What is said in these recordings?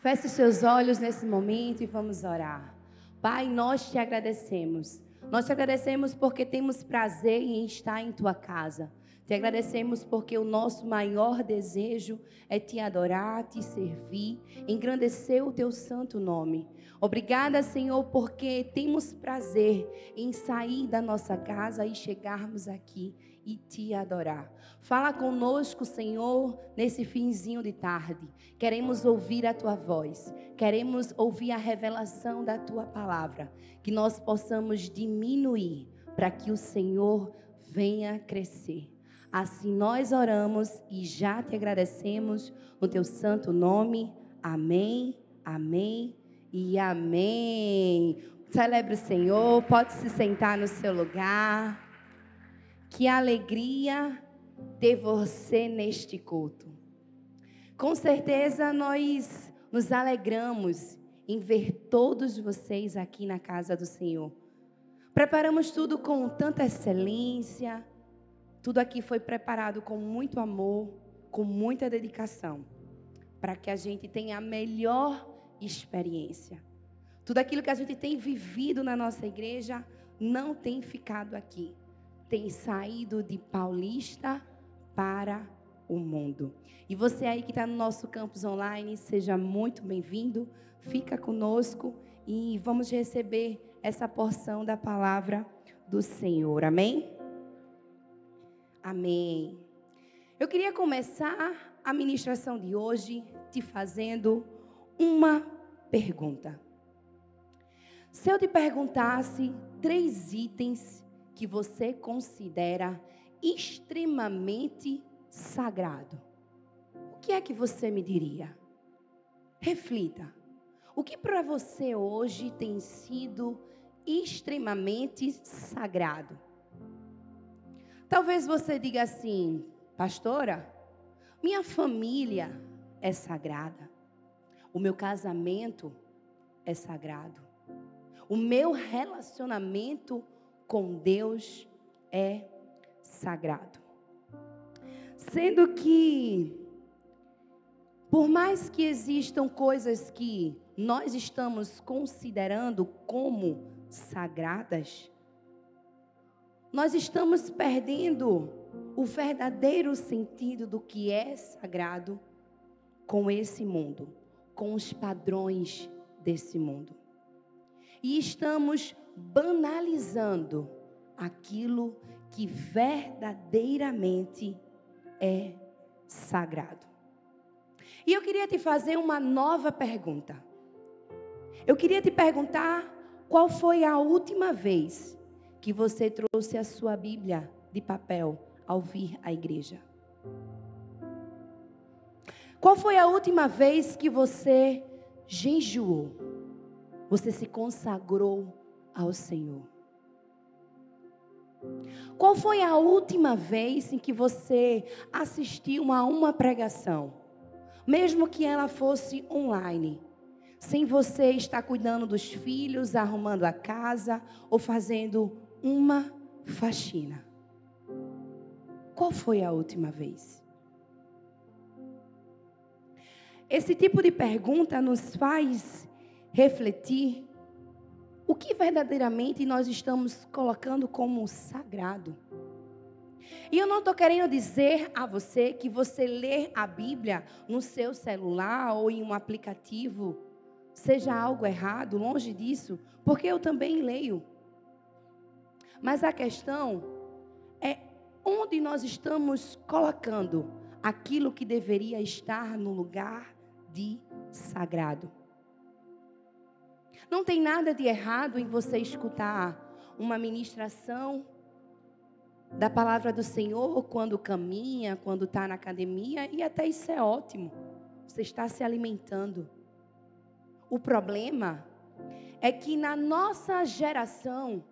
Feche seus olhos nesse momento e vamos orar. Pai, nós te agradecemos. Nós te agradecemos porque temos prazer em estar em tua casa. Te agradecemos porque o nosso maior desejo é te adorar, te servir, engrandecer o teu santo nome. Obrigada, Senhor, porque temos prazer em sair da nossa casa e chegarmos aqui e te adorar. Fala conosco, Senhor, nesse finzinho de tarde. Queremos ouvir a tua voz, queremos ouvir a revelação da tua palavra, que nós possamos diminuir para que o Senhor venha crescer. Assim nós oramos e já te agradecemos no teu santo nome. Amém, amém e amém. Celebre o Senhor, pode se sentar no seu lugar. Que alegria ter você neste culto. Com certeza nós nos alegramos em ver todos vocês aqui na casa do Senhor. Preparamos tudo com tanta excelência. Tudo aqui foi preparado com muito amor, com muita dedicação, para que a gente tenha a melhor experiência. Tudo aquilo que a gente tem vivido na nossa igreja não tem ficado aqui tem saído de Paulista para o mundo. E você aí que está no nosso campus online, seja muito bem-vindo. Fica conosco e vamos receber essa porção da palavra do Senhor. Amém? Amém. Eu queria começar a ministração de hoje te fazendo uma pergunta. Se eu te perguntasse três itens que você considera extremamente sagrado, o que é que você me diria? Reflita. O que para você hoje tem sido extremamente sagrado? Talvez você diga assim, pastora, minha família é sagrada, o meu casamento é sagrado, o meu relacionamento com Deus é sagrado. Sendo que, por mais que existam coisas que nós estamos considerando como sagradas, nós estamos perdendo o verdadeiro sentido do que é sagrado com esse mundo, com os padrões desse mundo. E estamos banalizando aquilo que verdadeiramente é sagrado. E eu queria te fazer uma nova pergunta. Eu queria te perguntar qual foi a última vez que você trouxe a sua Bíblia de papel ao vir à igreja? Qual foi a última vez que você jejuou? Você se consagrou ao Senhor. Qual foi a última vez em que você assistiu a uma pregação? Mesmo que ela fosse online, sem você estar cuidando dos filhos, arrumando a casa ou fazendo uma faxina. Qual foi a última vez? Esse tipo de pergunta nos faz refletir o que verdadeiramente nós estamos colocando como sagrado. E eu não estou querendo dizer a você que você ler a Bíblia no seu celular ou em um aplicativo seja algo errado, longe disso, porque eu também leio. Mas a questão é onde nós estamos colocando aquilo que deveria estar no lugar de sagrado. Não tem nada de errado em você escutar uma ministração da palavra do Senhor quando caminha, quando está na academia, e até isso é ótimo. Você está se alimentando. O problema é que na nossa geração,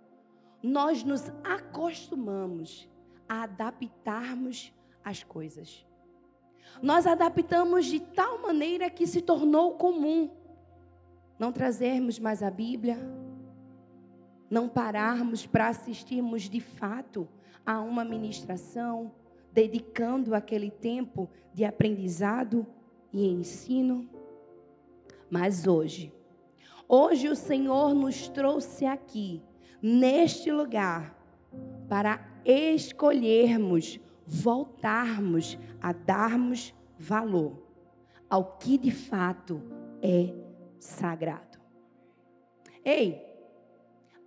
nós nos acostumamos a adaptarmos as coisas. Nós adaptamos de tal maneira que se tornou comum não trazermos mais a Bíblia, não pararmos para assistirmos de fato a uma ministração, dedicando aquele tempo de aprendizado e ensino. Mas hoje, hoje o Senhor nos trouxe aqui, neste lugar, para escolhermos, voltarmos a darmos valor ao que de fato é sagrado. Ei,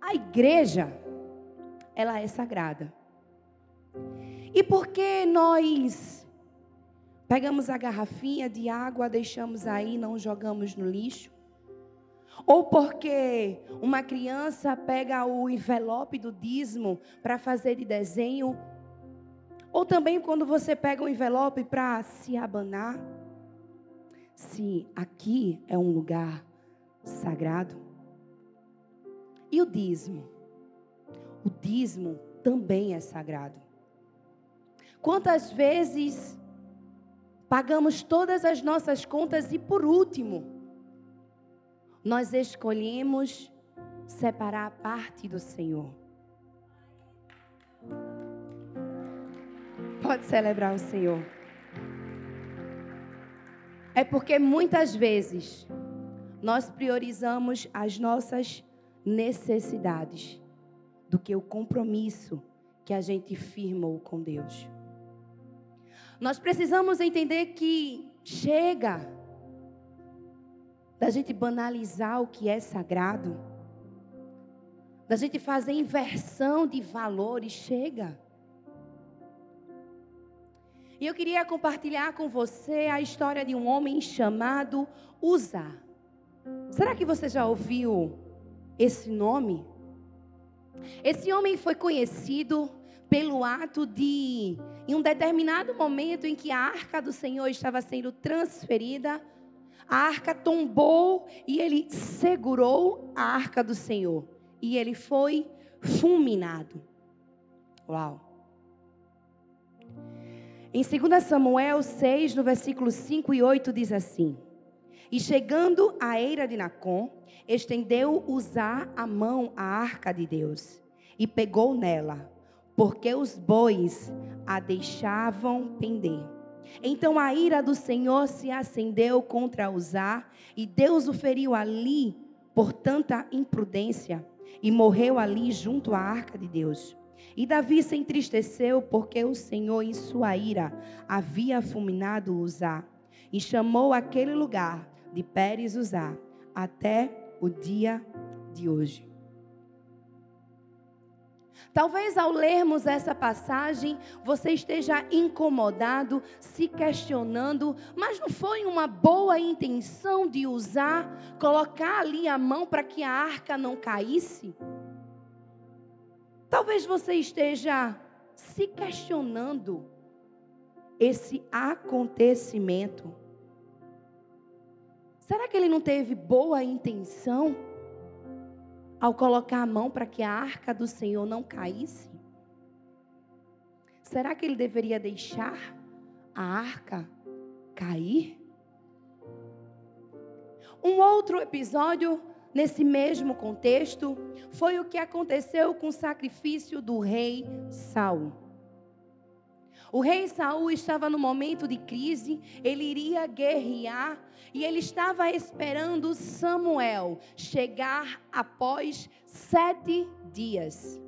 a igreja, ela é sagrada. E por que nós pegamos a garrafinha de água, deixamos aí, não jogamos no lixo? Ou porque uma criança pega o envelope do dízimo para fazer de desenho? Ou também quando você pega o envelope para se abanar? Se aqui é um lugar sagrado. E o dízimo? O dízimo também é sagrado. Quantas vezes pagamos todas as nossas contas e por último, nós escolhemos separar a parte do Senhor. Pode celebrar o Senhor. É porque muitas vezes nós priorizamos as nossas necessidades do que o compromisso que a gente firmou com Deus. Nós precisamos entender que chega da gente banalizar o que é sagrado, da gente fazer inversão de valores, chega. E eu queria compartilhar com você a história de um homem chamado Uza. Será que você já ouviu esse nome? Esse homem foi conhecido pelo ato de, em um determinado momento em que a arca do Senhor estava sendo transferida, a arca tombou e ele segurou a arca do Senhor. E ele foi fulminado. Uau! Em 2 Samuel 6, no versículo 5 e 8, diz assim: E chegando à eira de Nacon, estendeu usar a mão à arca de Deus e pegou nela porque os bois a deixavam pender. Então a ira do Senhor se acendeu contra Uzá, e Deus o feriu ali por tanta imprudência, e morreu ali junto à arca de Deus. E Davi se entristeceu porque o Senhor, em sua ira, havia fulminado Uzá, e chamou aquele lugar de Pérez Uzá, até o dia de hoje. Talvez ao lermos essa passagem você esteja incomodado, se questionando, mas não foi uma boa intenção de usar, colocar ali a mão para que a arca não caísse? Talvez você esteja se questionando esse acontecimento. Será que ele não teve boa intenção? ao colocar a mão para que a arca do Senhor não caísse? Será que ele deveria deixar a arca cair? Um outro episódio nesse mesmo contexto foi o que aconteceu com o sacrifício do rei Saul. O rei Saul estava no momento de crise, ele iria guerrear e ele estava esperando Samuel chegar após sete dias.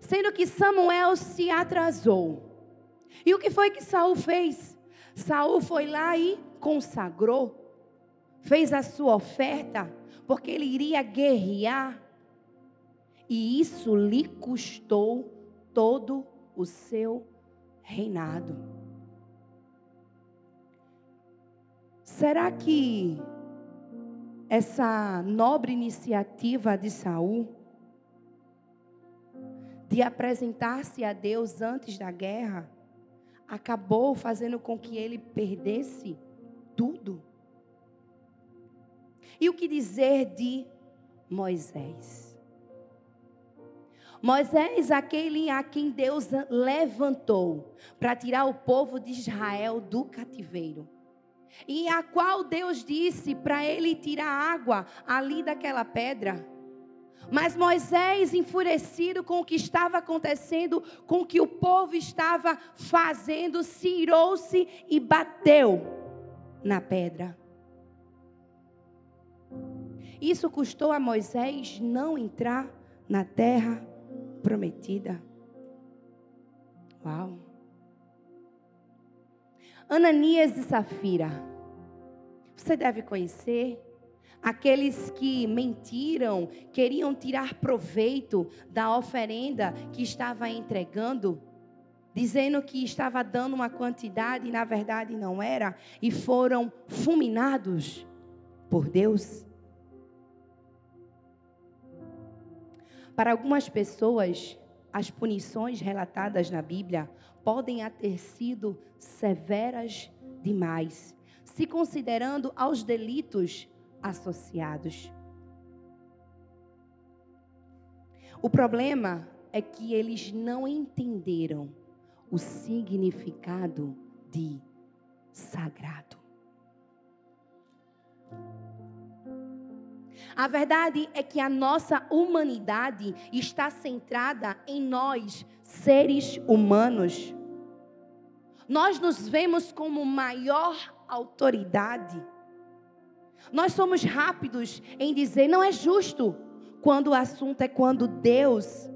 Sendo que Samuel se atrasou. E o que foi que Saul fez? Saul foi lá e consagrou, fez a sua oferta, porque ele iria guerrear. E isso lhe custou todo o seu reinado. Será que essa nobre iniciativa de Saul de apresentar-se a Deus antes da guerra acabou fazendo com que ele perdesse tudo? E o que dizer de Moisés? Moisés, aquele a quem Deus levantou para tirar o povo de Israel do cativeiro. E a qual Deus disse para ele tirar água ali daquela pedra. Mas Moisés, enfurecido com o que estava acontecendo, com o que o povo estava fazendo, se irou-se e bateu na pedra. Isso custou a Moisés não entrar na terra prometida. Uau! Ananias e Safira. Você deve conhecer aqueles que mentiram, queriam tirar proveito da oferenda que estava entregando, dizendo que estava dando uma quantidade e na verdade não era, e foram fulminados por Deus. Para algumas pessoas, as punições relatadas na Bíblia podem ter sido severas demais, se considerando aos delitos associados. O problema é que eles não entenderam o significado de sagrado. A verdade é que a nossa humanidade está centrada em nós, seres humanos. Nós nos vemos como maior autoridade. Nós somos rápidos em dizer não é justo quando o assunto é quando Deus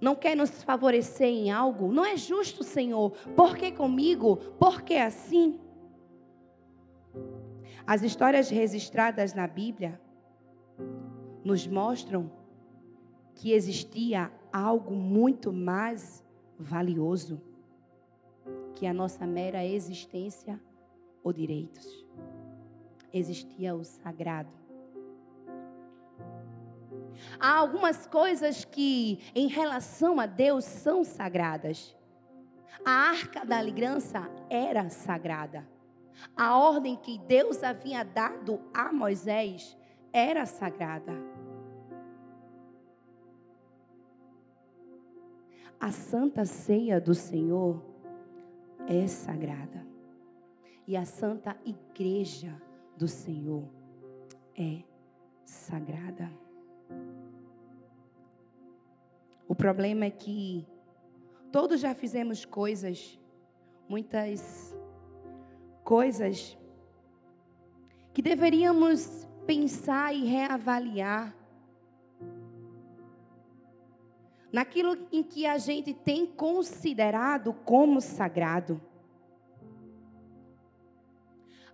não quer nos favorecer em algo. Não é justo, Senhor. Por que comigo? Por que assim? As histórias registradas na Bíblia nos mostram que existia algo muito mais valioso que a nossa mera existência ou direitos. Existia o sagrado. Há algumas coisas que, em relação a Deus, são sagradas. A arca da aliança era sagrada. A ordem que Deus havia dado a Moisés era sagrada. A santa ceia do Senhor é sagrada. E a santa igreja do Senhor é sagrada. O problema é que todos já fizemos coisas, muitas coisas que deveríamos pensar e reavaliar naquilo em que a gente tem considerado como sagrado.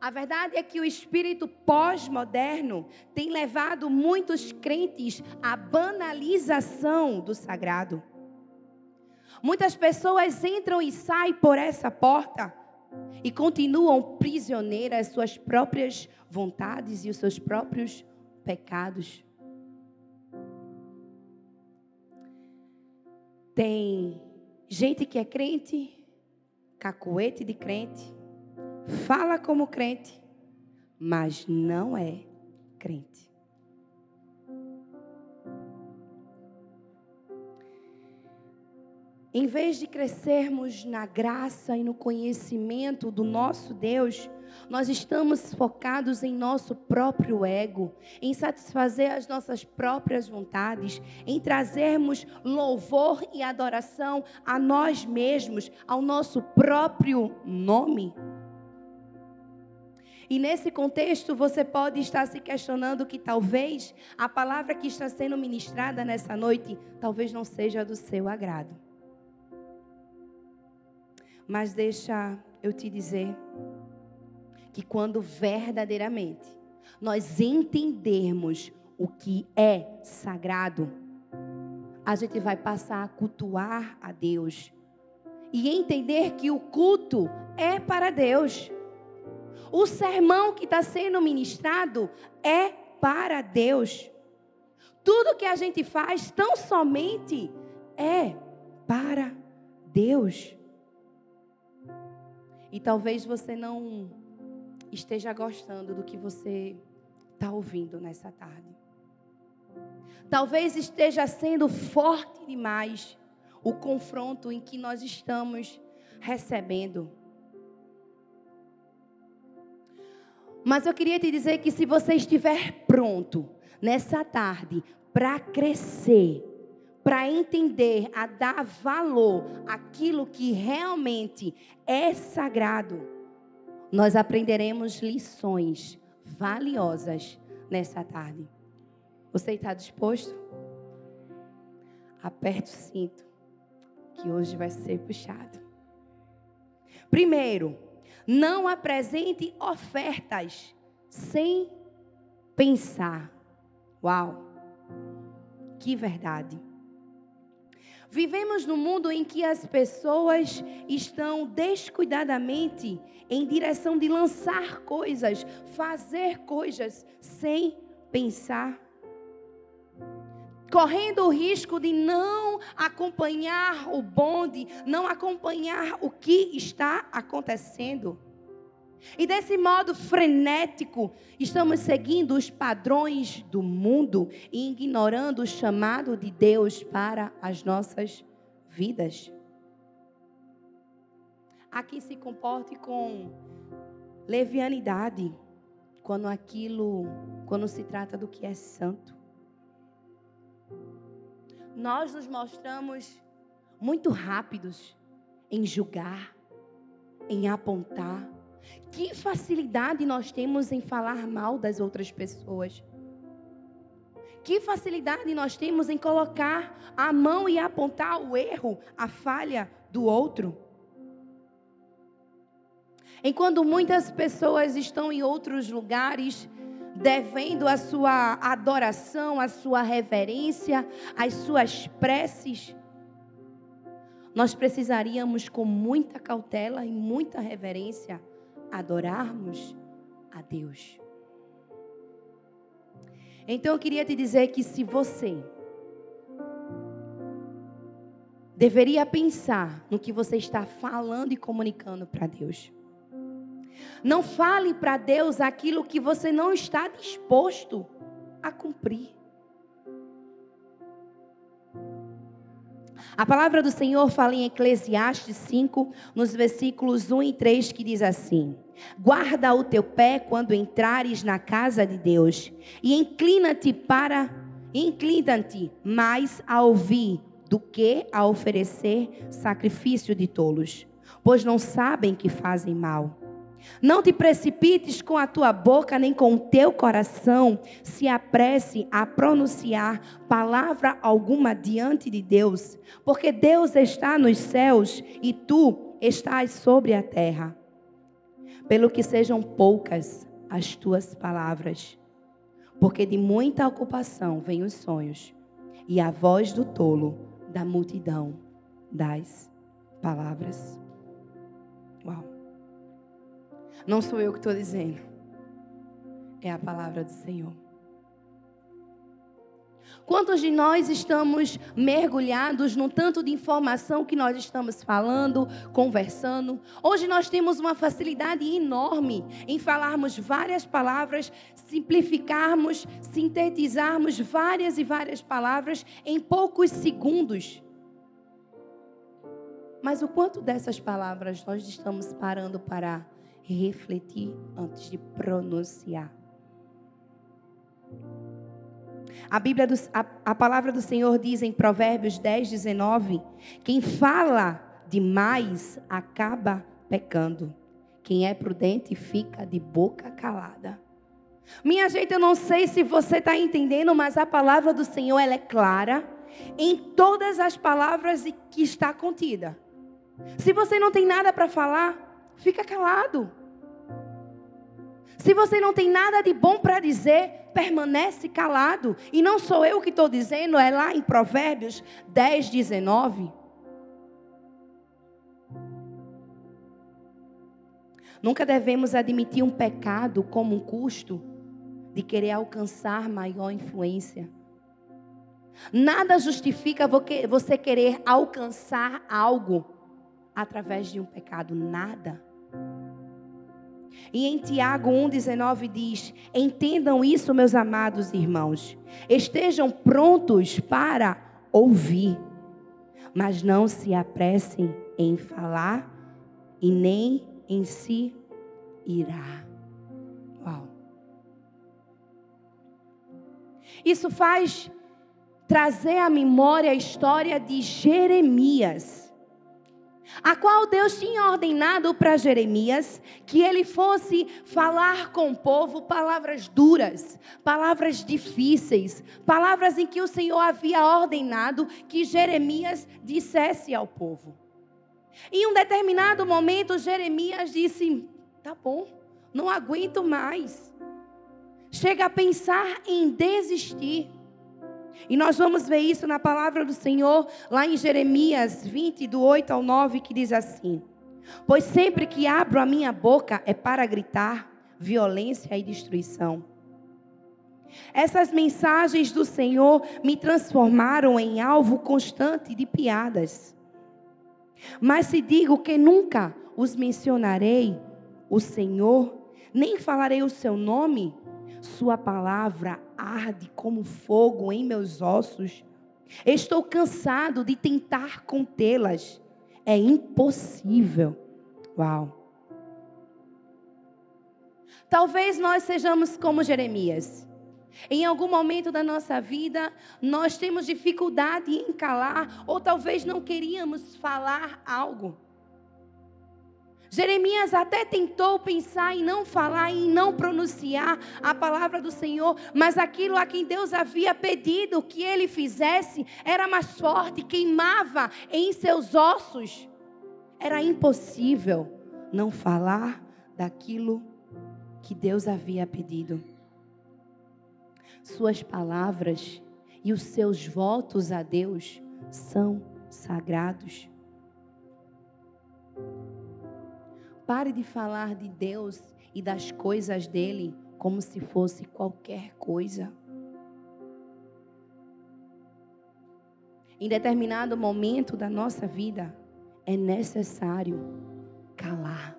A verdade é que o espírito pós-moderno tem levado muitos crentes à banalização do sagrado. Muitas pessoas entram e saem por essa porta e continuam prisioneiras às suas próprias vontades e os seus próprios pecados. Tem gente que é crente, cacuete de crente, fala como crente, mas não é crente. Em vez de crescermos na graça e no conhecimento do nosso Deus, nós estamos focados em nosso próprio ego, em satisfazer as nossas próprias vontades, em trazermos louvor e adoração a nós mesmos, ao nosso próprio nome. E nesse contexto, você pode estar se questionando que talvez a palavra que está sendo ministrada nessa noite, talvez não seja do seu agrado. Mas deixa eu te dizer que quando verdadeiramente nós entendermos o que é sagrado, a gente vai passar a cultuar a Deus e entender que o culto é para Deus. O sermão que está sendo ministrado é para Deus. Tudo que a gente faz tão somente é para Deus. E talvez você não esteja gostando do que você está ouvindo nessa tarde. Talvez esteja sendo forte demais o confronto em que nós estamos recebendo. Mas eu queria te dizer que se você estiver pronto nessa tarde para crescer, para entender, a dar valor àquilo que realmente é sagrado, nós aprenderemos lições valiosas nessa tarde. Você está disposto? Aperte o cinto, que hoje vai ser puxado. Primeiro, não apresente ofertas sem pensar. Uau! Que verdade! Vivemos num mundo em que as pessoas estão descuidadamente em direção de lançar coisas, fazer coisas sem pensar. Correndo o risco de não acompanhar o bonde, não acompanhar o que está acontecendo. E desse modo frenético, estamos seguindo os padrões do mundo e ignorando o chamado de Deus para as nossas vidas. Aqui se comporte com levianidade quando aquilo, quando se trata do que é santo. Nós nos mostramos muito rápidos em julgar, em apontar que facilidade nós temos em falar mal das outras pessoas. Que facilidade nós temos em colocar a mão e apontar o erro, a falha do outro. Enquanto muitas pessoas estão em outros lugares, devendo a sua adoração, a sua reverência, as suas preces, nós precisaríamos, com muita cautela e muita reverência, adorarmos a Deus. Então eu queria te dizer que se você deveria pensar no que você está falando e comunicando para Deus. Não fale para Deus aquilo que você não está disposto a cumprir. A palavra do Senhor fala em Eclesiastes 5, nos versículos 1 e 3, que diz assim: Guarda o teu pé quando entrares na casa de Deus, e inclina-te para, inclina-te mais a ouvir do que a oferecer sacrifício de tolos, pois não sabem que fazem mal. Não te precipites com a tua boca, nem com o teu coração, se apresse a pronunciar palavra alguma diante de Deus, porque Deus está nos céus e tu estás sobre a terra. Pelo que sejam poucas as tuas palavras, porque de muita ocupação vêm os sonhos, e a voz do tolo da multidão das palavras. Não sou eu que estou dizendo. É a palavra do Senhor. Quantos de nós estamos mergulhados num tanto de informação que nós estamos falando, conversando? Hoje nós temos uma facilidade enorme em falarmos várias palavras, simplificarmos, sintetizarmos várias e várias palavras em poucos segundos. Mas o quanto dessas palavras nós estamos parando para refletir antes de pronunciar. A Bíblia, do, a, a palavra do Senhor diz em Provérbios 10, 19: quem fala demais acaba pecando. Quem é prudente fica de boca calada. Minha gente, eu não sei se você está entendendo, mas a palavra do Senhor ela é clara em todas as palavras que está contida. Se você não tem nada para falar, fica calado. Se você não tem nada de bom para dizer, permanece calado. E não sou eu que estou dizendo, é lá em Provérbios 10, 19. Nunca devemos admitir um pecado como um custo de querer alcançar maior influência. Nada justifica você querer alcançar algo através de um pecado. Nada. E em Tiago 1,19 diz: Entendam isso, meus amados irmãos. Estejam prontos para ouvir, mas não se apressem em falar e nem em se irar. Uau. Isso faz trazer à memória a história de Jeremias. A qual Deus tinha ordenado para Jeremias que ele fosse falar com o povo palavras duras, palavras difíceis, palavras em que o Senhor havia ordenado que Jeremias dissesse ao povo. Em um determinado momento, Jeremias disse: Tá bom, não aguento mais. Chega a pensar em desistir. E nós vamos ver isso na palavra do Senhor, lá em Jeremias 20, do 8 ao 9, que diz assim: Pois sempre que abro a minha boca é para gritar violência e destruição. Essas mensagens do Senhor me transformaram em alvo constante de piadas. Mas se digo que nunca os mencionarei, o Senhor, nem falarei o seu nome, sua palavra arde como fogo em meus ossos. Estou cansado de tentar contê-las. É impossível. Uau. Talvez nós sejamos como Jeremias. Em algum momento da nossa vida, nós temos dificuldade em calar, ou talvez não queríamos falar algo. Jeremias até tentou pensar em não falar, em não pronunciar a palavra do Senhor, mas aquilo a quem Deus havia pedido que ele fizesse era mais forte, queimava em seus ossos. Era impossível não falar daquilo que Deus havia pedido. Suas palavras e os seus votos a Deus são sagrados. Pare de falar de Deus e das coisas dele como se fosse qualquer coisa. Em determinado momento da nossa vida, é necessário calar.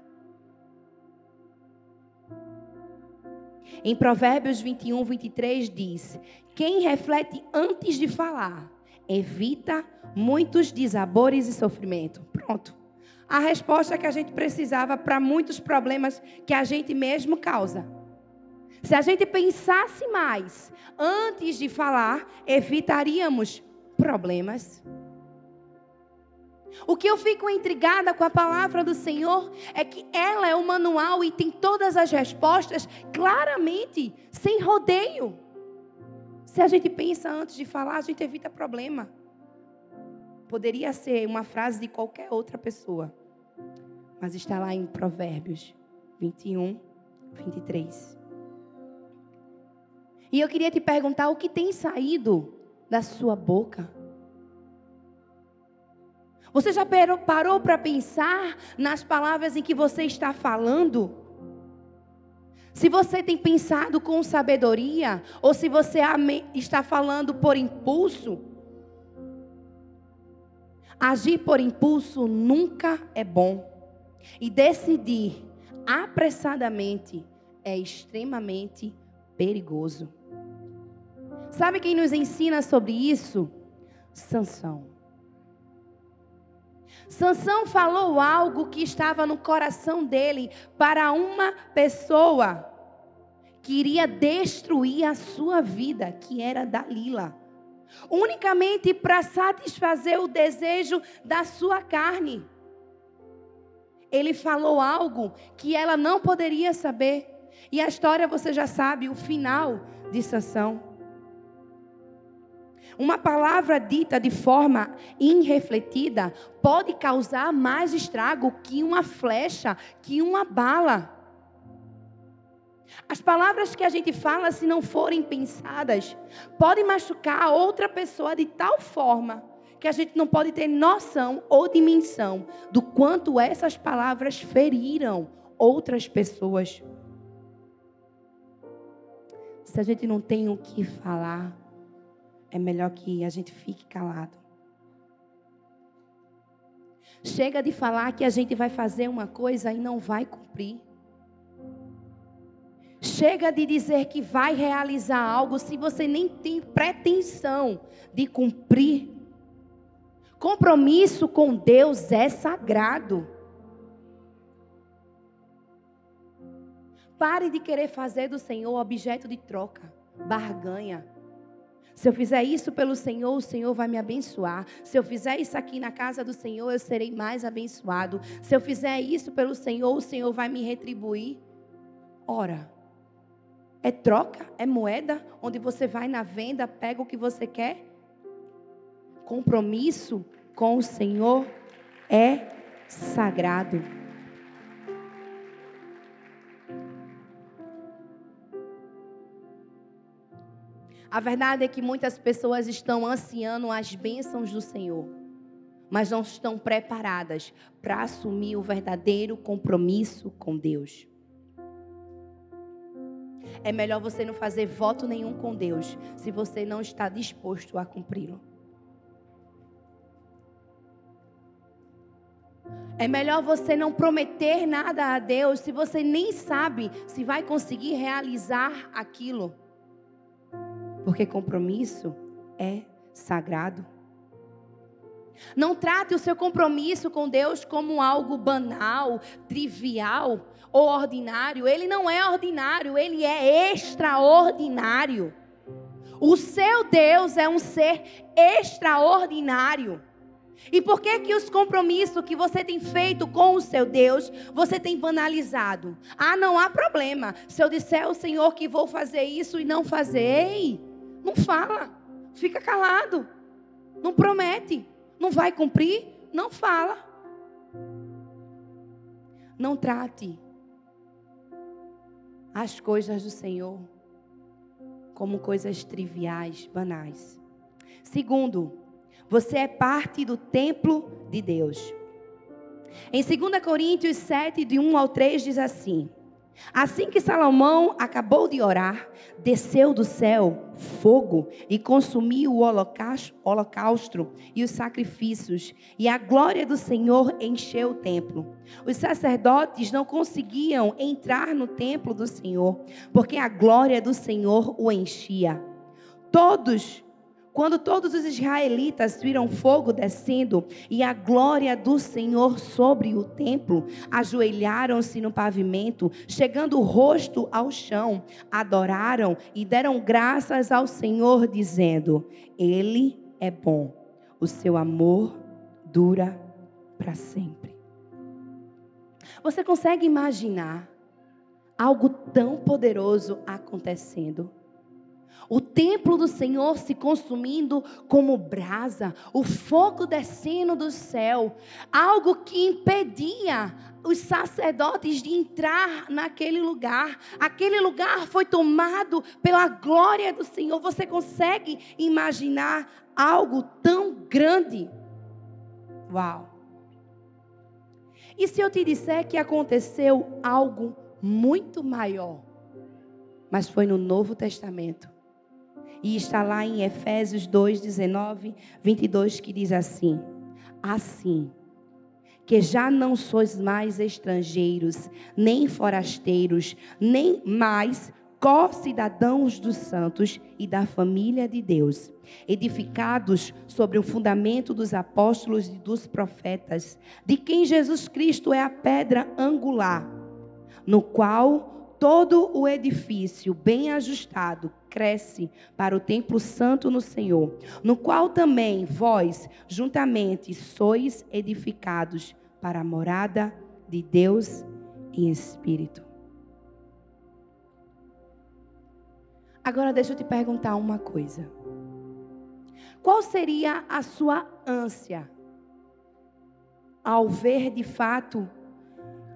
Em Provérbios 21, 23 diz: Quem reflete antes de falar, evita muitos desabores e sofrimento. Pronto a resposta que a gente precisava para muitos problemas que a gente mesmo causa. Se a gente pensasse mais antes de falar, evitaríamos problemas. O que eu fico intrigada com a palavra do Senhor é que ela é o manual e tem todas as respostas claramente, sem rodeio. Se a gente pensa antes de falar, a gente evita problema. Poderia ser uma frase de qualquer outra pessoa mas está lá em Provérbios 21, 23. E eu queria te perguntar o que tem saído da sua boca. Você já parou para pensar nas palavras em que você está falando? Se você tem pensado com sabedoria, ou se você está falando por impulso, agir por impulso nunca é bom. E decidir apressadamente é extremamente perigoso. Sabe quem nos ensina sobre isso? Sansão. Sansão falou algo que estava no coração dele para uma pessoa que iria destruir a sua vida, que era Dalila. Unicamente para satisfazer o desejo da sua carne ele falou algo que ela não poderia saber. E a história você já sabe, o final de Sansão. Uma palavra dita de forma irrefletida pode causar mais estrago que uma flecha, que uma bala. As palavras que a gente fala, se não forem pensadas, podem machucar a outra pessoa de tal forma que a gente não pode ter noção ou dimensão do quanto essas palavras feriram outras pessoas. Se a gente não tem o que falar, é melhor que a gente fique calado. Chega de falar que a gente vai fazer uma coisa e não vai cumprir. Chega de dizer que vai realizar algo se você nem tem pretensão de cumprir. Compromisso com Deus é sagrado. Pare de querer fazer do Senhor objeto de troca, barganha. Se eu fizer isso pelo Senhor, o Senhor vai me abençoar. Se eu fizer isso aqui na casa do Senhor, eu serei mais abençoado. Se eu fizer isso pelo Senhor, o Senhor vai me retribuir. Ora, é troca, é moeda, onde você vai na venda, pega o que você quer. Compromisso com o Senhor é sagrado. A verdade é que muitas pessoas estão ansiando as bênçãos do Senhor, mas não estão preparadas para assumir o verdadeiro compromisso com Deus. É melhor você não fazer voto nenhum com Deus se você não está disposto a cumpri-lo. É melhor você não prometer nada a Deus se você nem sabe se vai conseguir realizar aquilo. Porque compromisso é sagrado. Não trate o seu compromisso com Deus como algo banal, trivial ou ordinário. Ele não é ordinário, ele é extraordinário. O seu Deus é um ser extraordinário. E por que que os compromissos que você tem feito com o seu Deus, você tem banalizado? Ah, não há problema. Se eu disser ao Senhor que vou fazer isso e não fazer, ei, não fala. Fica calado. Não promete. Não vai cumprir? Não fala. Não trate as coisas do Senhor como coisas triviais, banais. Segundo, você é parte do templo de Deus. Em 2 Coríntios 7, de 1 ao 3, diz assim: Assim que Salomão acabou de orar, desceu do céu fogo e consumiu o holocausto e os sacrifícios, e a glória do Senhor encheu o templo. Os sacerdotes não conseguiam entrar no templo do Senhor, porque a glória do Senhor o enchia. Todos quando todos os israelitas viram fogo descendo e a glória do Senhor sobre o templo, ajoelharam-se no pavimento, chegando o rosto ao chão, adoraram e deram graças ao Senhor, dizendo: Ele é bom, o seu amor dura para sempre. Você consegue imaginar algo tão poderoso acontecendo? O templo do Senhor se consumindo como brasa, o fogo descendo do céu, algo que impedia os sacerdotes de entrar naquele lugar. Aquele lugar foi tomado pela glória do Senhor. Você consegue imaginar algo tão grande? Uau! E se eu te disser que aconteceu algo muito maior, mas foi no Novo Testamento? E está lá em Efésios 2, 19, 22, que diz assim: Assim, que já não sois mais estrangeiros, nem forasteiros, nem mais co-cidadãos dos santos e da família de Deus, edificados sobre o fundamento dos apóstolos e dos profetas, de quem Jesus Cristo é a pedra angular, no qual todo o edifício bem ajustado cresce para o templo santo no Senhor, no qual também vós juntamente sois edificados para a morada de Deus em espírito. Agora deixa eu te perguntar uma coisa. Qual seria a sua ânsia ao ver de fato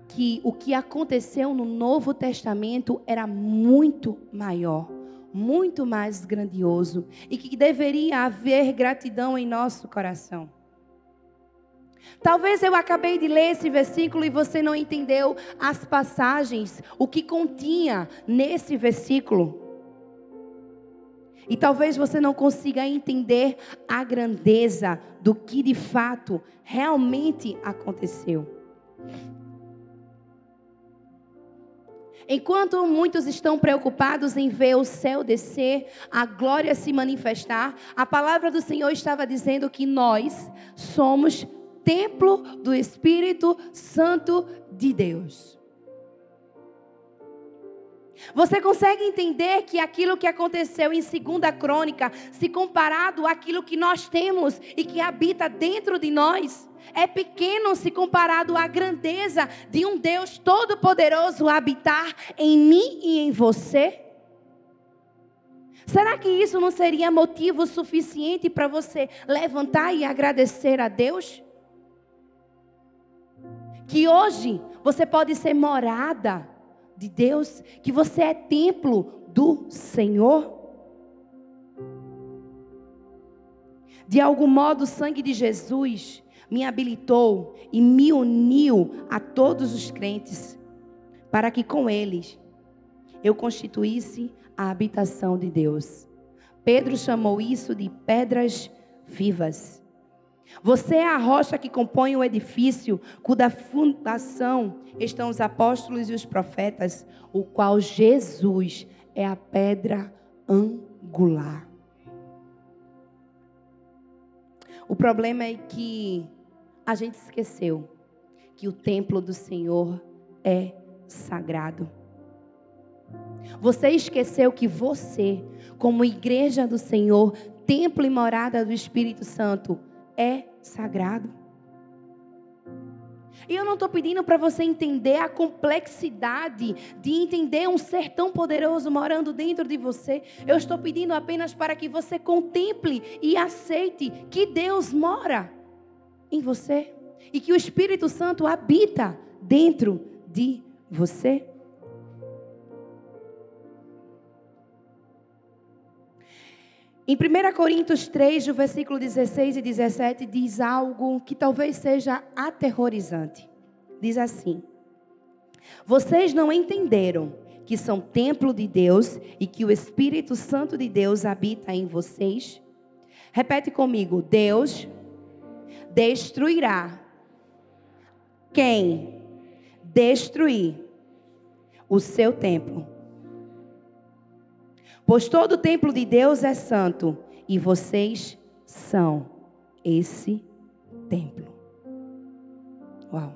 que o que aconteceu no Novo Testamento era muito maior, muito mais grandioso e que deveria haver gratidão em nosso coração. Talvez eu acabei de ler esse versículo e você não entendeu as passagens, o que continha nesse versículo. E talvez você não consiga entender a grandeza do que de fato realmente aconteceu. Enquanto muitos estão preocupados em ver o céu descer, a glória se manifestar, a palavra do Senhor estava dizendo que nós somos templo do Espírito Santo de Deus. Você consegue entender que aquilo que aconteceu em Segunda Crônica, se comparado àquilo que nós temos e que habita dentro de nós, é pequeno se comparado à grandeza de um Deus todo-poderoso habitar em mim e em você? Será que isso não seria motivo suficiente para você levantar e agradecer a Deus? Que hoje você pode ser morada de Deus, que você é templo do Senhor? De algum modo, o sangue de Jesus me habilitou e me uniu a todos os crentes, para que com eles eu constituísse a habitação de Deus. Pedro chamou isso de pedras vivas. Você é a rocha que compõe o edifício, cuja fundação estão os apóstolos e os profetas, o qual Jesus é a pedra angular. O problema é que a gente esqueceu que o templo do Senhor é sagrado. Você esqueceu que você, como igreja do Senhor, templo e morada do Espírito Santo, é sagrado. E eu não estou pedindo para você entender a complexidade de entender um ser tão poderoso morando dentro de você. Eu estou pedindo apenas para que você contemple e aceite que Deus mora em você e que o Espírito Santo habita dentro de você. Em 1 Coríntios 3, no versículo 16 e 17, diz algo que talvez seja aterrorizante. Diz assim: Vocês não entenderam que são templo de Deus e que o Espírito Santo de Deus habita em vocês? Repete comigo: Deus destruirá quem destruir o seu templo. Pois todo o templo de Deus é santo e vocês são esse templo. Uau.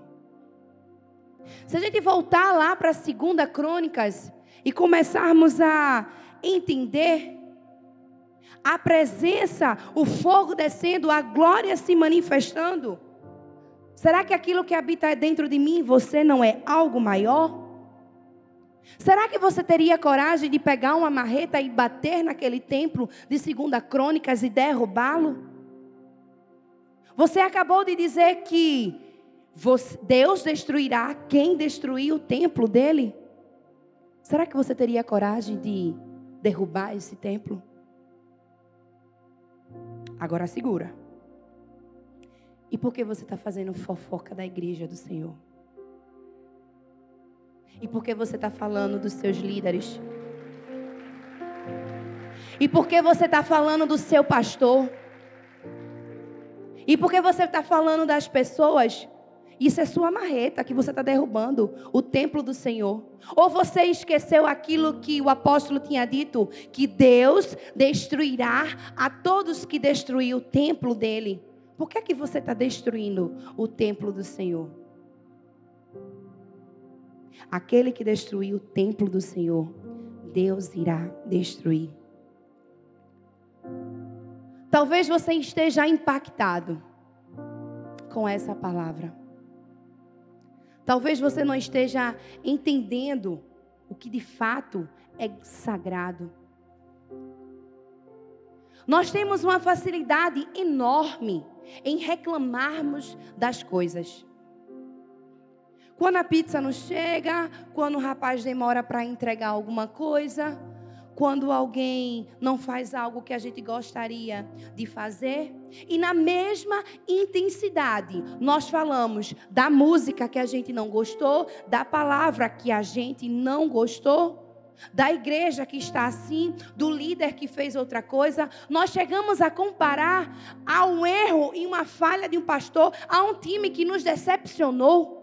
Se a gente voltar lá para a segunda Crônicas e começarmos a entender a presença, o fogo descendo, a glória se manifestando, será que aquilo que habita dentro de mim, você não é algo maior? Será que você teria coragem de pegar uma marreta e bater naquele templo de Segunda Crônicas e derrubá-lo? Você acabou de dizer que Deus destruirá quem destruiu o templo dele. Será que você teria coragem de derrubar esse templo? Agora segura. E por que você está fazendo fofoca da igreja do Senhor? E por que você está falando dos seus líderes? E por que você está falando do seu pastor? E por que você está falando das pessoas? Isso é sua marreta que você está derrubando o templo do Senhor. Ou você esqueceu aquilo que o apóstolo tinha dito: que Deus destruirá a todos que destruir o templo dele. Por que, é que você está destruindo o templo do Senhor? Aquele que destruiu o templo do Senhor, Deus irá destruir. Talvez você esteja impactado com essa palavra. Talvez você não esteja entendendo o que de fato é sagrado. Nós temos uma facilidade enorme em reclamarmos das coisas. Quando a pizza não chega, quando o rapaz demora para entregar alguma coisa, quando alguém não faz algo que a gente gostaria de fazer. E na mesma intensidade, nós falamos da música que a gente não gostou, da palavra que a gente não gostou da igreja que está assim, do líder que fez outra coisa, nós chegamos a comparar a um erro e uma falha de um pastor a um time que nos decepcionou.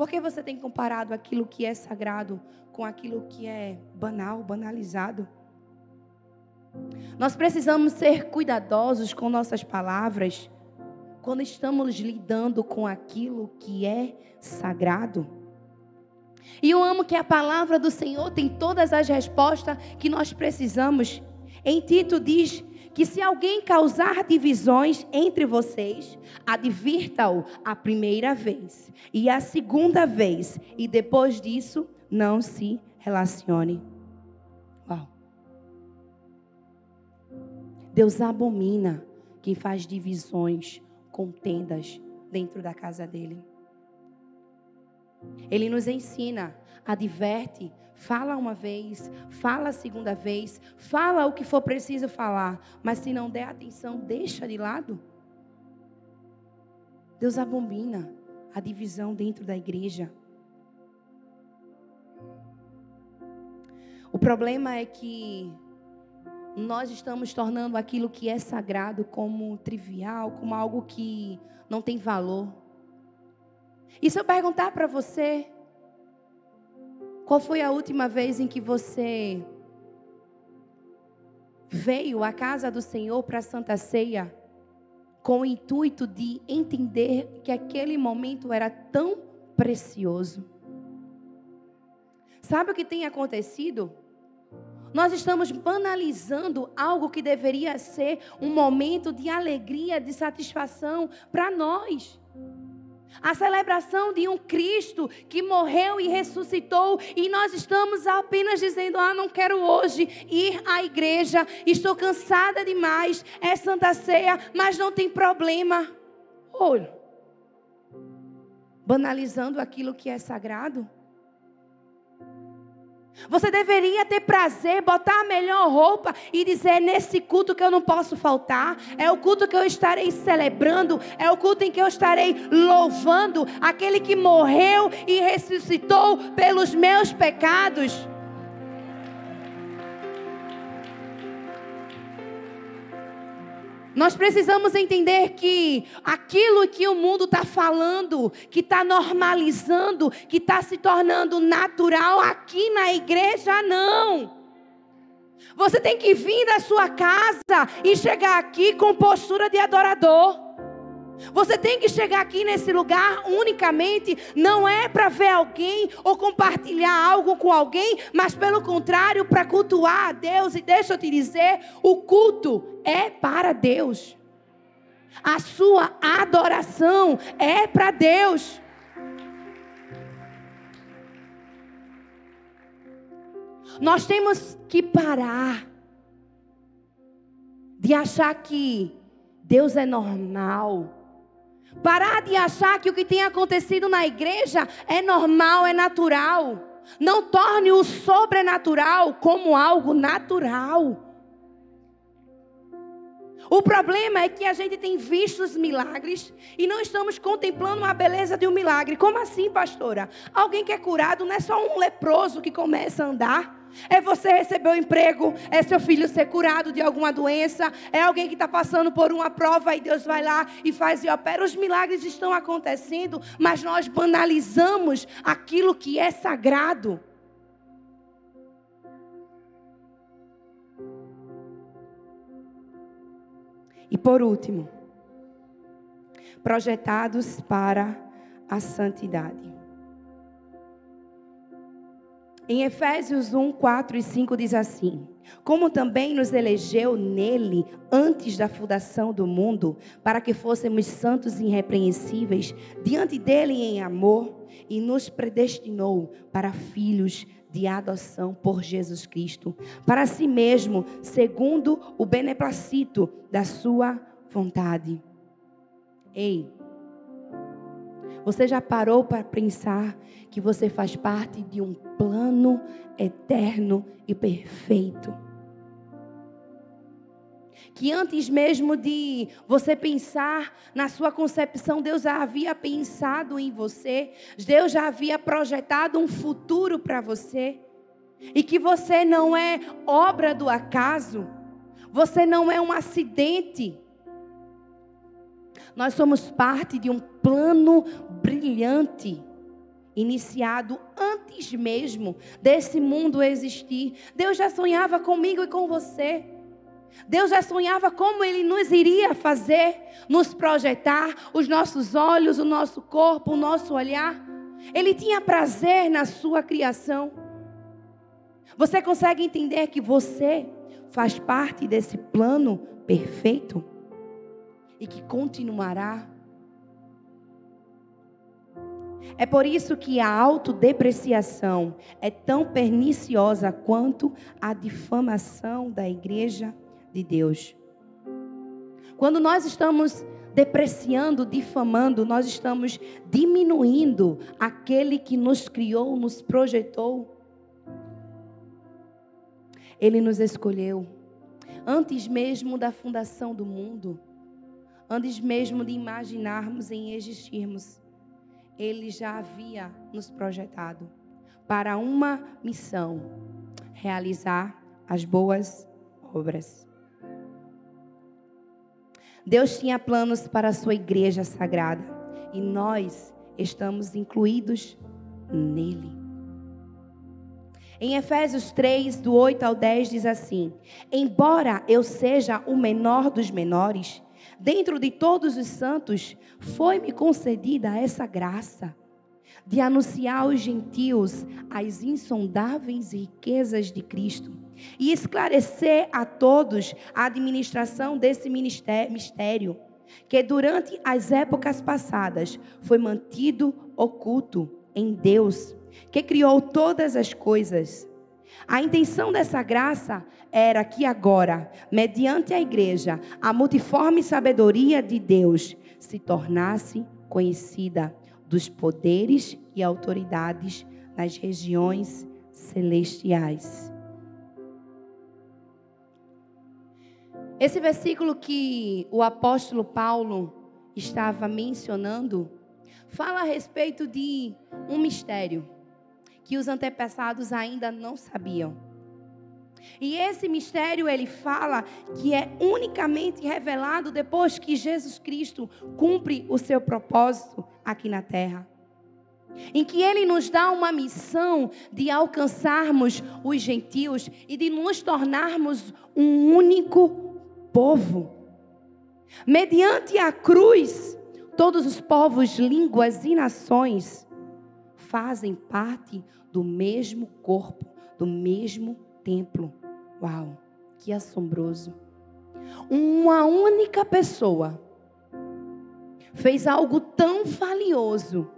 Por que você tem comparado aquilo que é sagrado com aquilo que é banal, banalizado? Nós precisamos ser cuidadosos com nossas palavras quando estamos lidando com aquilo que é sagrado. E eu amo que a palavra do Senhor tem todas as respostas que nós precisamos. Em Tito diz que se alguém causar divisões entre vocês, advirta-o a primeira vez e a segunda vez, e depois disso não se relacione. Uau. Deus abomina quem faz divisões, contendas dentro da casa dele. Ele nos ensina, adverte, fala uma vez, fala a segunda vez, fala o que for preciso falar, mas se não der atenção, deixa de lado. Deus abomina a divisão dentro da igreja. O problema é que nós estamos tornando aquilo que é sagrado como trivial, como algo que não tem valor. E se eu perguntar para você, qual foi a última vez em que você veio à casa do Senhor para a Santa Ceia com o intuito de entender que aquele momento era tão precioso? Sabe o que tem acontecido? Nós estamos banalizando algo que deveria ser um momento de alegria, de satisfação para nós. A celebração de um Cristo que morreu e ressuscitou, e nós estamos apenas dizendo: Ah, não quero hoje ir à igreja, estou cansada demais, é Santa Ceia, mas não tem problema. Olha, banalizando aquilo que é sagrado. Você deveria ter prazer, botar a melhor roupa e dizer: nesse culto que eu não posso faltar, é o culto que eu estarei celebrando, é o culto em que eu estarei louvando aquele que morreu e ressuscitou pelos meus pecados. Nós precisamos entender que aquilo que o mundo está falando, que está normalizando, que está se tornando natural aqui na igreja, não. Você tem que vir da sua casa e chegar aqui com postura de adorador. Você tem que chegar aqui nesse lugar unicamente, não é para ver alguém ou compartilhar algo com alguém, mas pelo contrário, para cultuar a Deus. E deixa eu te dizer: o culto é para Deus, a sua adoração é para Deus. Nós temos que parar de achar que Deus é normal Parar de achar que o que tem acontecido na igreja é normal, é natural. Não torne o sobrenatural como algo natural. O problema é que a gente tem visto os milagres e não estamos contemplando a beleza de um milagre. Como assim, pastora? Alguém que é curado não é só um leproso que começa a andar. É você receber o um emprego, é seu filho ser curado de alguma doença, é alguém que está passando por uma prova e Deus vai lá e faz e opera. Os milagres estão acontecendo, mas nós banalizamos aquilo que é sagrado. E por último, projetados para a santidade. Em Efésios 1, 4 e 5 diz assim: Como também nos elegeu nele antes da fundação do mundo, para que fôssemos santos e irrepreensíveis diante dele em amor, e nos predestinou para filhos de adoção por Jesus Cristo, para si mesmo, segundo o beneplacito da sua vontade. Ei, você já parou para pensar que você faz parte de um plano eterno e perfeito? Que antes mesmo de você pensar na sua concepção, Deus já havia pensado em você, Deus já havia projetado um futuro para você, e que você não é obra do acaso, você não é um acidente, nós somos parte de um plano brilhante, iniciado antes mesmo desse mundo existir. Deus já sonhava comigo e com você. Deus já sonhava como Ele nos iria fazer, nos projetar, os nossos olhos, o nosso corpo, o nosso olhar. Ele tinha prazer na sua criação. Você consegue entender que você faz parte desse plano perfeito e que continuará? É por isso que a autodepreciação é tão perniciosa quanto a difamação da igreja de Deus. Quando nós estamos depreciando, difamando, nós estamos diminuindo aquele que nos criou, nos projetou. Ele nos escolheu antes mesmo da fundação do mundo, antes mesmo de imaginarmos em existirmos. Ele já havia nos projetado para uma missão: realizar as boas obras. Deus tinha planos para a sua igreja sagrada e nós estamos incluídos nele. Em Efésios 3, do 8 ao 10, diz assim: Embora eu seja o menor dos menores, dentro de todos os santos, foi-me concedida essa graça de anunciar aos gentios as insondáveis riquezas de Cristo e esclarecer a todos a administração desse mistério, que durante as épocas passadas foi mantido oculto em Deus, que criou todas as coisas. A intenção dessa graça era que agora, mediante a igreja, a multiforme sabedoria de Deus se tornasse conhecida dos poderes e autoridades nas regiões celestiais. Esse versículo que o apóstolo Paulo estava mencionando fala a respeito de um mistério que os antepassados ainda não sabiam. E esse mistério ele fala que é unicamente revelado depois que Jesus Cristo cumpre o seu propósito aqui na terra. Em que ele nos dá uma missão de alcançarmos os gentios e de nos tornarmos um único povo. Mediante a cruz, todos os povos, línguas e nações fazem parte do mesmo corpo, do mesmo templo. Uau, que assombroso. Uma única pessoa fez algo tão valioso,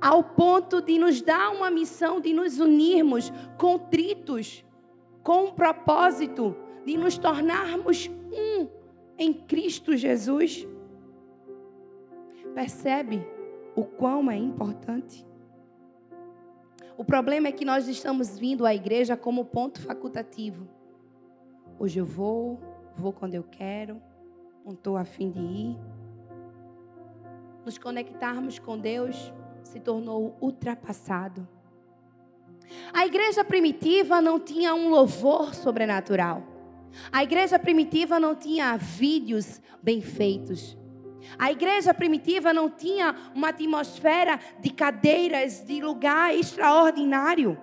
ao ponto de nos dar uma missão de nos unirmos contritos, com um propósito de nos tornarmos um em Cristo Jesus. Percebe o quão é importante? O problema é que nós estamos vindo à igreja como ponto facultativo. Hoje eu vou, vou quando eu quero, não estou afim de ir. Nos conectarmos com Deus se tornou ultrapassado. A igreja primitiva não tinha um louvor sobrenatural. A igreja primitiva não tinha vídeos bem feitos. A igreja primitiva não tinha uma atmosfera de cadeiras, de lugar extraordinário.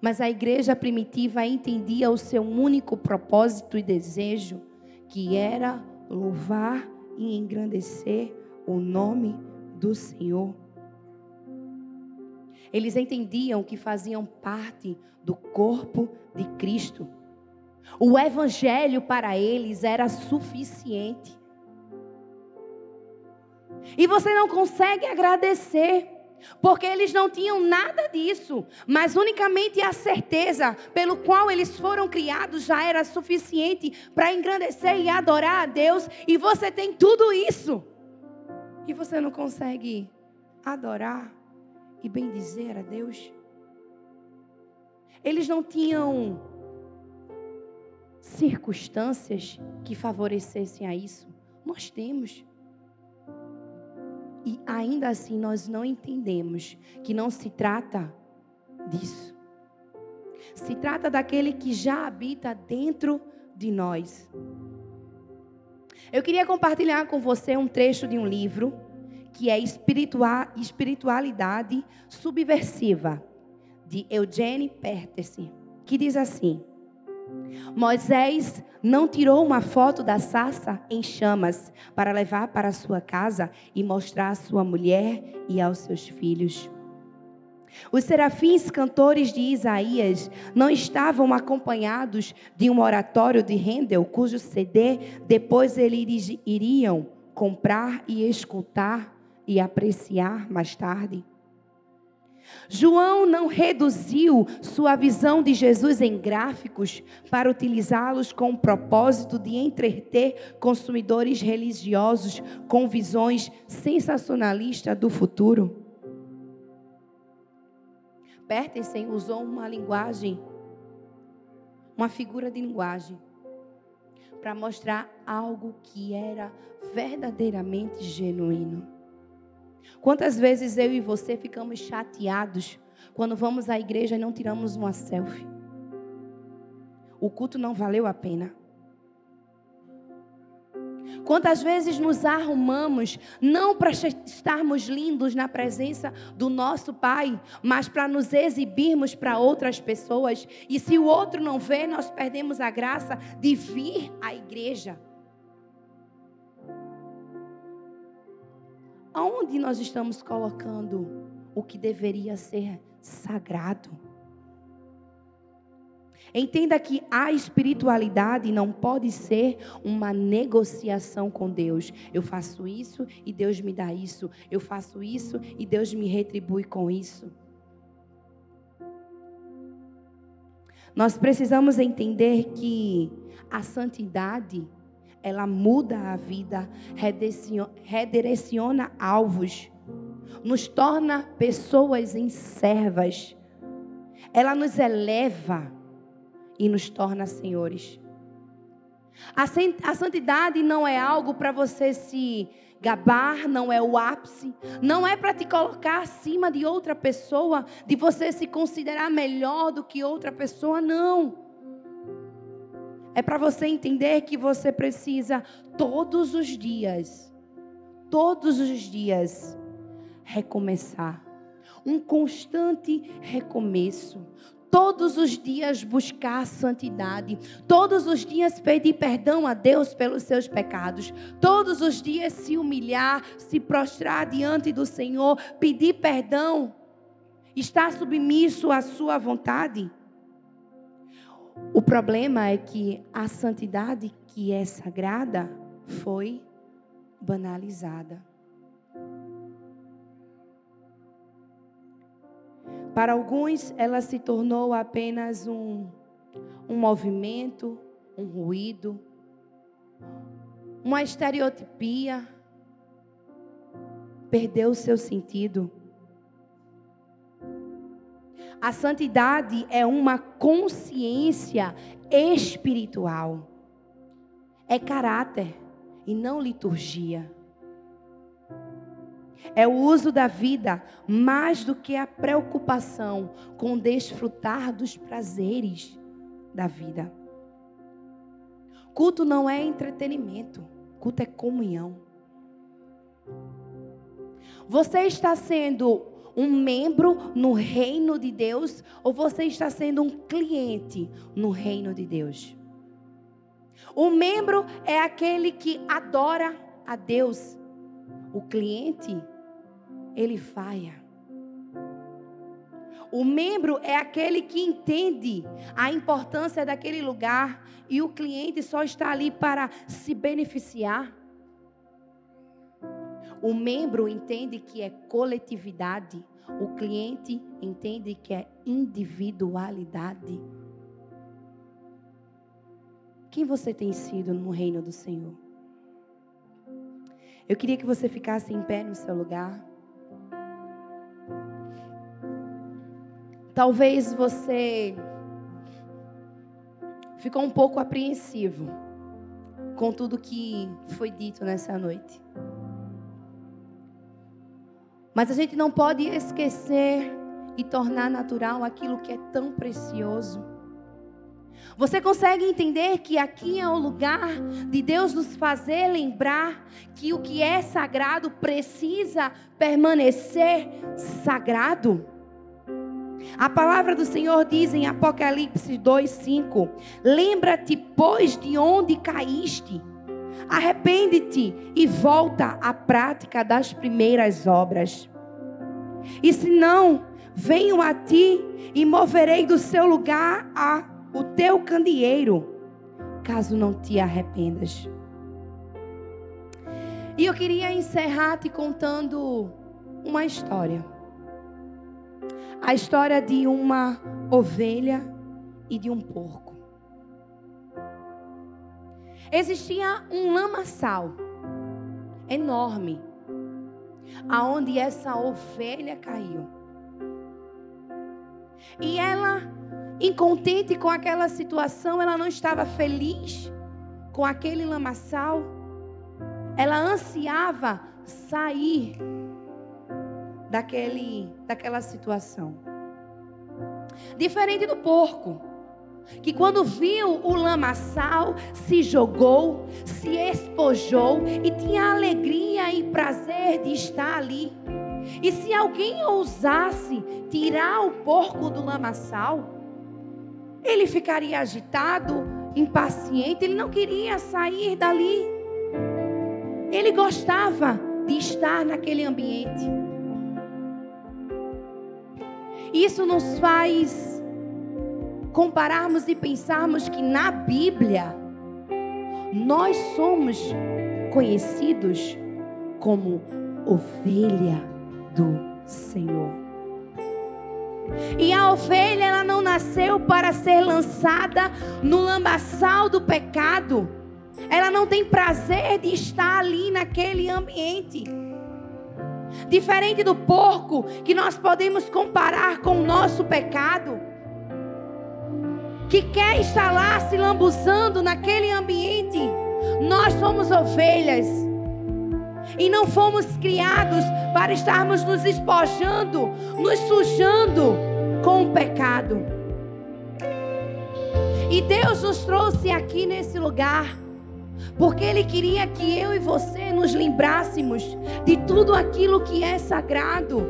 Mas a igreja primitiva entendia o seu único propósito e desejo, que era louvar e engrandecer o nome do Senhor. Eles entendiam que faziam parte do corpo de Cristo. O evangelho para eles era suficiente. E você não consegue agradecer, porque eles não tinham nada disso, mas unicamente a certeza pelo qual eles foram criados já era suficiente para engrandecer e adorar a Deus, e você tem tudo isso. E você não consegue adorar e bendizer a Deus? Eles não tinham circunstâncias que favorecessem a isso. Nós temos. E ainda assim nós não entendemos que não se trata disso. Se trata daquele que já habita dentro de nós. Eu queria compartilhar com você um trecho de um livro que é Espiritualidade Subversiva, de Eugene Peterson, que diz assim: Moisés não tirou uma foto da sarça em chamas para levar para sua casa e mostrar à sua mulher e aos seus filhos. Os serafins cantores de Isaías não estavam acompanhados de um oratório de Handel, cujo CD depois eles iriam comprar e escutar e apreciar mais tarde. João não reduziu sua visão de Jesus em gráficos para utilizá-los com o propósito de entreter consumidores religiosos com visões sensacionalistas do futuro. Pertencem usou uma linguagem, uma figura de linguagem, para mostrar algo que era verdadeiramente genuíno. Quantas vezes eu e você ficamos chateados quando vamos à igreja e não tiramos uma selfie? O culto não valeu a pena. Quantas vezes nos arrumamos não para estarmos lindos na presença do nosso Pai, mas para nos exibirmos para outras pessoas, e se o outro não vê, nós perdemos a graça de vir à igreja. Aonde nós estamos colocando o que deveria ser sagrado? Entenda que a espiritualidade não pode ser uma negociação com Deus. Eu faço isso e Deus me dá isso. Eu faço isso e Deus me retribui com isso. Nós precisamos entender que a santidade ela muda a vida, redireciona alvos, nos torna pessoas em servas. Ela nos eleva e nos torna senhores. A santidade não é algo para você se gabar, não é o ápice, não é para te colocar acima de outra pessoa, de você se considerar melhor do que outra pessoa, não. É para você entender que você precisa todos os dias, todos os dias, recomeçar. Um constante recomeço. Todos os dias buscar a santidade. Todos os dias pedir perdão a Deus pelos seus pecados. Todos os dias se humilhar, se prostrar diante do Senhor, pedir perdão. Estar submisso à sua vontade. O problema é que a santidade que é sagrada foi banalizada. Para alguns, ela se tornou apenas um, um movimento, um ruído, uma estereotipia. Perdeu o seu sentido. A santidade é uma consciência espiritual. É caráter e não liturgia. É o uso da vida mais do que a preocupação com desfrutar dos prazeres da vida. Culto não é entretenimento, culto é comunhão. Você está sendo um membro no reino de Deus ou você está sendo um cliente no reino de Deus? O membro é aquele que adora a Deus. O cliente, ele faia. O membro é aquele que entende a importância daquele lugar e o cliente só está ali para se beneficiar. O membro entende que é coletividade, o cliente entende que é individualidade. Quem você tem sido no reino do Senhor? Eu queria que você ficasse em pé no seu lugar. Talvez você ficou um pouco apreensivo com tudo que foi dito nessa noite. Mas a gente não pode esquecer e tornar natural aquilo que é tão precioso. Você consegue entender que aqui é o lugar de Deus nos fazer lembrar que o que é sagrado precisa permanecer sagrado? A palavra do Senhor diz em Apocalipse 2:5: Lembra-te, pois, de onde caíste. Arrepende-te e volta à prática das primeiras obras. E se não, venho a ti e moverei do seu lugar a o teu candeeiro, caso não te arrependas. E eu queria encerrar te contando uma história. A história de uma ovelha e de um porco. Existia um lamaçal enorme, aonde essa ovelha caiu. E ela, incontente com aquela situação, ela não estava feliz com aquele lamaçal. Ela ansiava sair daquele, daquela situação. Diferente do porco, que quando viu o lamaçal, se jogou, se espojou e tinha alegria e prazer de estar ali. E se alguém ousasse tirar o porco do lamaçal, ele ficaria agitado, impaciente, ele não queria sair dali. Ele gostava de estar naquele ambiente. Isso nos faz compararmos e pensarmos que na Bíblia nós somos conhecidos como ovelha do Senhor. E a ovelha, ela não nasceu para ser lançada no lambaçal do pecado. Ela não tem prazer de estar ali naquele ambiente. Diferente do porco, que nós podemos comparar com o nosso pecado, que quer estar lá se lambuzando naquele ambiente. Nós somos ovelhas e não fomos criados para estarmos nos espojando, nos sujando com o pecado. E Deus nos trouxe aqui nesse lugar, porque Ele queria que eu e você nos lembrássemos de tudo aquilo que é sagrado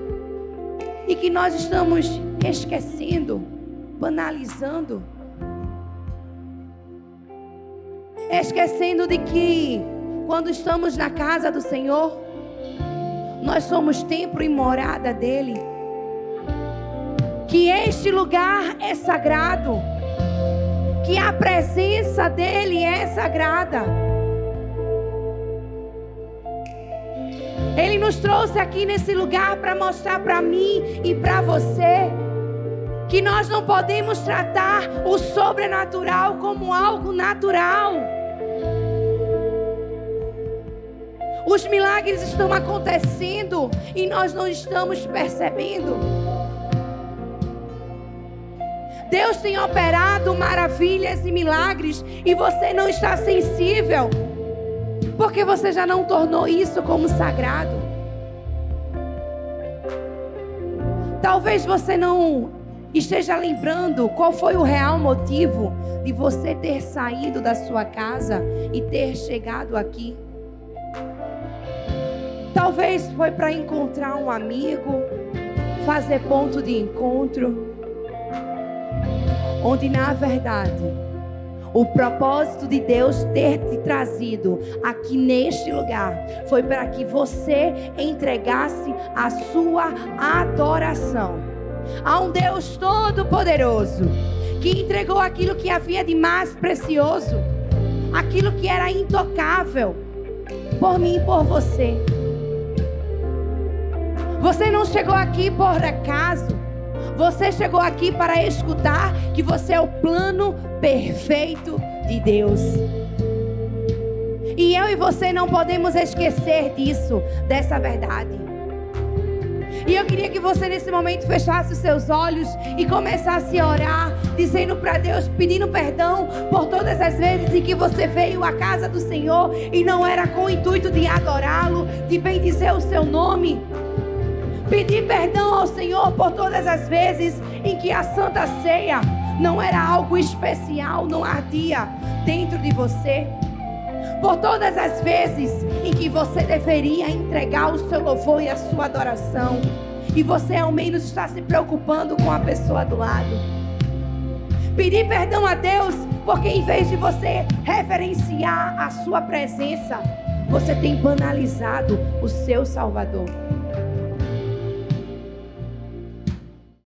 e que nós estamos esquecendo, banalizando, esquecendo de que quando estamos na casa do Senhor, nós somos templo e morada dele. Que este lugar é sagrado. Que a presença dele é sagrada. Ele nos trouxe aqui nesse lugar para mostrar para mim e para você que nós não podemos tratar o sobrenatural como algo natural. Os milagres estão acontecendo e nós não estamos percebendo. Deus tem operado maravilhas e milagres e você não está sensível, porque você já não tornou isso como sagrado. Talvez você não esteja lembrando qual foi o real motivo de você ter saído da sua casa e ter chegado aqui. Talvez foi para encontrar um amigo, fazer ponto de encontro, onde na verdade o propósito de Deus ter te trazido aqui neste lugar foi para que você entregasse a sua adoração a um Deus todo-poderoso que entregou aquilo que havia de mais precioso, aquilo que era intocável, por mim e por você. Você não chegou aqui por acaso. Você chegou aqui para escutar que você é o plano perfeito de Deus. E eu e você não podemos esquecer disso, dessa verdade. E eu queria que você nesse momento fechasse os seus olhos e começasse a orar, dizendo para Deus, pedindo perdão por todas as vezes em que você veio à casa do Senhor e não era com o intuito de adorá-lo, de bendizer o seu nome. Pedir perdão ao Senhor por todas as vezes em que a Santa Ceia não era algo especial, não ardia dentro de você. Por todas as vezes em que você deveria entregar o seu louvor e a sua adoração. e você ao menos está se preocupando com a pessoa do lado. Pedir perdão a Deus, porque em vez de você reverenciar a sua presença, você tem banalizado o seu Salvador.